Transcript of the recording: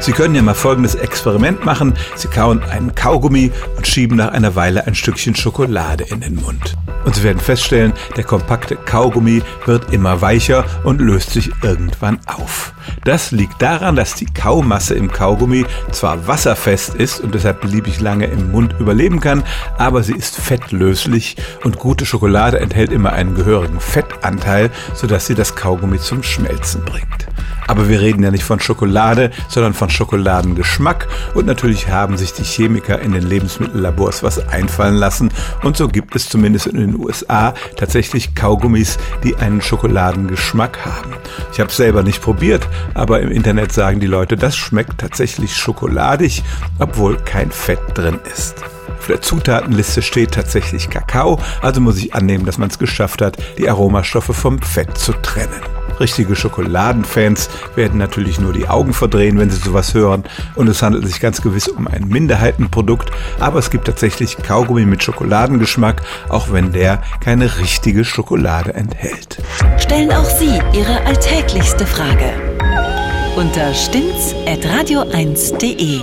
Sie können ja mal folgendes Experiment machen. Sie kauen einen Kaugummi und schieben nach einer Weile ein Stückchen Schokolade in den Mund. Und Sie werden feststellen, der kompakte Kaugummi wird immer weicher und löst sich irgendwann auf. Das liegt daran, dass die Kaumasse im Kaugummi zwar wasserfest ist und deshalb beliebig lange im Mund überleben kann, aber sie ist fettlöslich und gute Schokolade enthält immer einen gehörigen Fettanteil, sodass sie das Kaugummi zum Schmelzen bringt. Aber wir reden ja nicht von Schokolade, sondern von Schokoladengeschmack. Und natürlich haben sich die Chemiker in den Lebensmittellabors was einfallen lassen. Und so gibt es zumindest in den USA tatsächlich Kaugummis, die einen Schokoladengeschmack haben. Ich habe es selber nicht probiert, aber im Internet sagen die Leute, das schmeckt tatsächlich schokoladig, obwohl kein Fett drin ist. Auf der Zutatenliste steht tatsächlich Kakao, also muss ich annehmen, dass man es geschafft hat, die Aromastoffe vom Fett zu trennen. Richtige Schokoladenfans werden natürlich nur die Augen verdrehen, wenn sie sowas hören. Und es handelt sich ganz gewiss um ein Minderheitenprodukt. Aber es gibt tatsächlich Kaugummi mit Schokoladengeschmack, auch wenn der keine richtige Schokolade enthält. Stellen auch Sie Ihre alltäglichste Frage unter stimmtz.radio1.de.